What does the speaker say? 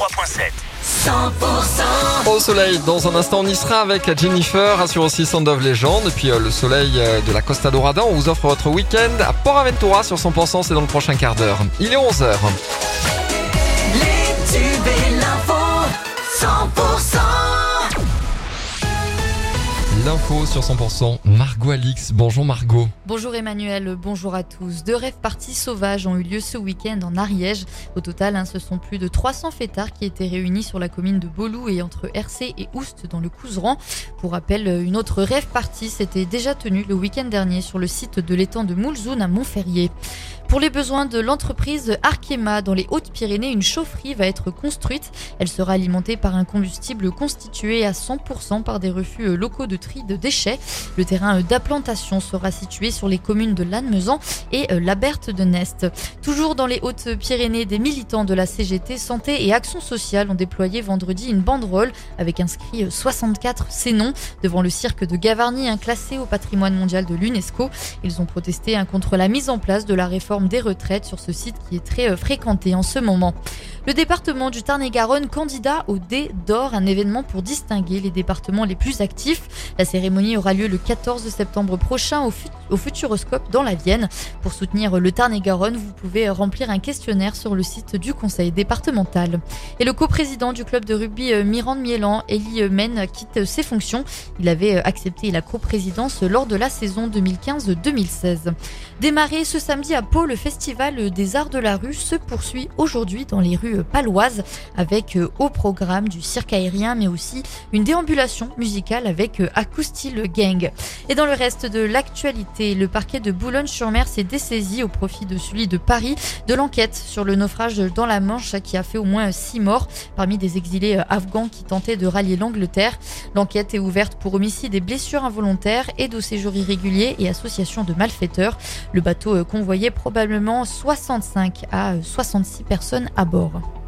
103.7. 100% Au soleil, dans un instant, on y sera avec Jennifer, assure aussi Sound of Legend. Et puis euh, le soleil euh, de la Costa Dorada, on vous offre votre week-end à Port Aventura sur 100%, c'est dans le prochain quart d'heure. Il est 11h. Les tubes et l'info 100% L'info sur 100%, Margot Alix. Bonjour Margot. Bonjour Emmanuel, bonjour à tous. Deux rêves parties sauvages ont eu lieu ce week-end en Ariège. Au total, hein, ce sont plus de 300 fêtards qui étaient réunis sur la commune de Bolou et entre RC et Oust dans le Couseran. Pour rappel, une autre rêve partie s'était déjà tenue le week-end dernier sur le site de l'étang de Moulzoun à Montferrier. Pour les besoins de l'entreprise Arkema dans les Hautes-Pyrénées, une chaufferie va être construite. Elle sera alimentée par un combustible constitué à 100% par des refus locaux de tri de déchets. Le terrain d'implantation sera situé sur les communes de Lannemezan et la Berthe de Nest. Toujours dans les Hautes-Pyrénées, des militants de la CGT Santé et Action sociale ont déployé vendredi une banderole avec inscrit 64 ces noms devant le cirque de Gavarnie, un classé au patrimoine mondial de l'UNESCO. Ils ont protesté hein, contre la mise en place de la réforme des retraites sur ce site qui est très euh, fréquenté en ce moment. Le département du Tarn-et-Garonne candidat au D d'or, un événement pour distinguer les départements les plus actifs. La cérémonie aura lieu le 14 septembre prochain au, au Futuroscope dans la Vienne. Pour soutenir le Tarn-et-Garonne, vous pouvez remplir un questionnaire sur le site du conseil départemental. Et le coprésident du club de rugby euh, Mirande-Mielan, Elie Men, quitte ses fonctions. Il avait euh, accepté la coprésidence lors de la saison 2015-2016. Démarré ce samedi à Pau, le festival des arts de la rue se poursuit aujourd'hui dans les rues paloises avec euh, au programme du cirque aérien mais aussi une déambulation musicale avec Acoustil Gang. Et dans le reste de l'actualité, le parquet de Boulogne-sur-Mer s'est dessaisi au profit de celui de Paris de l'enquête sur le naufrage dans la Manche qui a fait au moins six morts parmi des exilés afghans qui tentaient de rallier l'Angleterre. L'enquête est ouverte pour homicide et blessures involontaires, aide au séjour irrégulier et association de malfaiteurs. Le bateau convoyait probablement 65 à 66 personnes à bord.